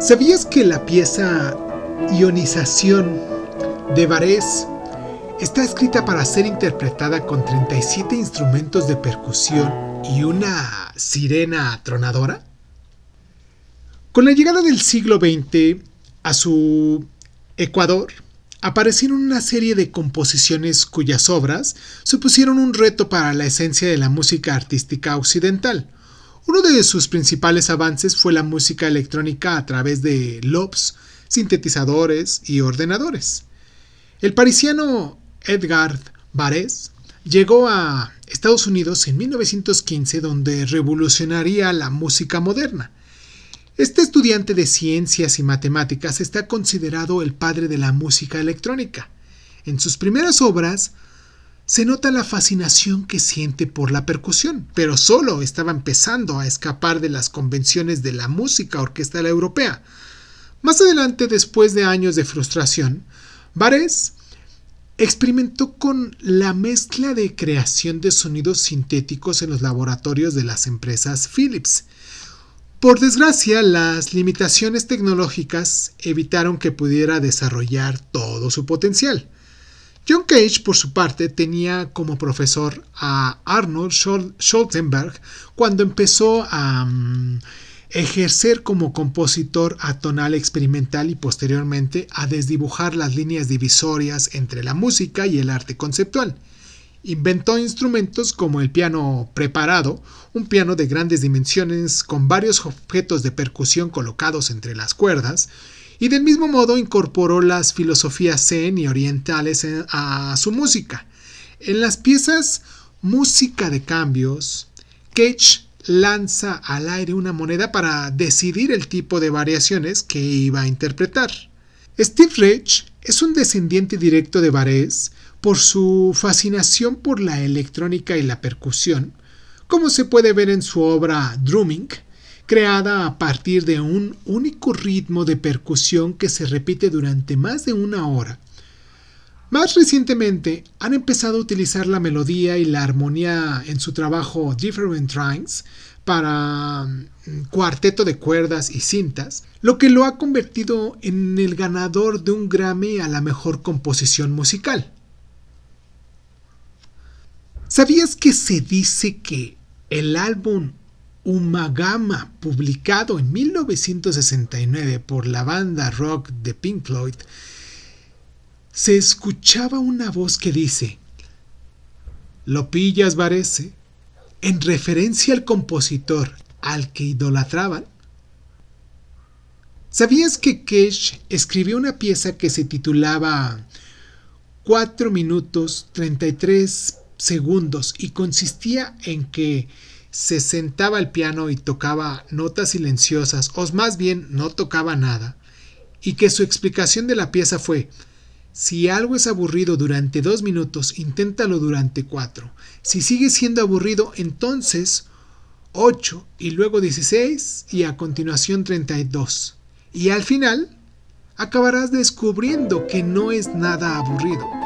¿Sabías que la pieza Ionización de Varese está escrita para ser interpretada con 37 instrumentos de percusión y una sirena tronadora? Con la llegada del siglo XX a su Ecuador, aparecieron una serie de composiciones cuyas obras supusieron un reto para la esencia de la música artística occidental. Uno de sus principales avances fue la música electrónica a través de loops, sintetizadores y ordenadores. El parisiano Edgar Varese llegó a Estados Unidos en 1915 donde revolucionaría la música moderna. Este estudiante de ciencias y matemáticas está considerado el padre de la música electrónica. En sus primeras obras se nota la fascinación que siente por la percusión, pero solo estaba empezando a escapar de las convenciones de la música orquestal europea. Más adelante, después de años de frustración, Varese experimentó con la mezcla de creación de sonidos sintéticos en los laboratorios de las empresas Philips por desgracia, las limitaciones tecnológicas evitaron que pudiera desarrollar todo su potencial. John Cage, por su parte, tenía como profesor a Arnold Schultenberg cuando empezó a mm, ejercer como compositor atonal experimental y posteriormente a desdibujar las líneas divisorias entre la música y el arte conceptual. Inventó instrumentos como el piano preparado, un piano de grandes dimensiones con varios objetos de percusión colocados entre las cuerdas, y del mismo modo incorporó las filosofías zen y orientales a su música. En las piezas Música de Cambios, Cage lanza al aire una moneda para decidir el tipo de variaciones que iba a interpretar. Steve Rich es un descendiente directo de Varese, por su fascinación por la electrónica y la percusión, como se puede ver en su obra Drumming, creada a partir de un único ritmo de percusión que se repite durante más de una hora. Más recientemente han empezado a utilizar la melodía y la armonía en su trabajo Different Trines para mm, cuarteto de cuerdas y cintas, lo que lo ha convertido en el ganador de un Grammy a la mejor composición musical. ¿Sabías que se dice que el álbum Umagama, publicado en 1969 por la banda rock de Pink Floyd, se escuchaba una voz que dice, ¿Lo pillas, Varese? En referencia al compositor al que idolatraban. ¿Sabías que Kesh escribió una pieza que se titulaba 4 minutos 33 segundos y consistía en que se sentaba al piano y tocaba notas silenciosas, o más bien no tocaba nada, y que su explicación de la pieza fue si algo es aburrido durante dos minutos, inténtalo durante cuatro. Si sigue siendo aburrido, entonces ocho y luego dieciséis y a continuación treinta y dos. Y al final acabarás descubriendo que no es nada aburrido.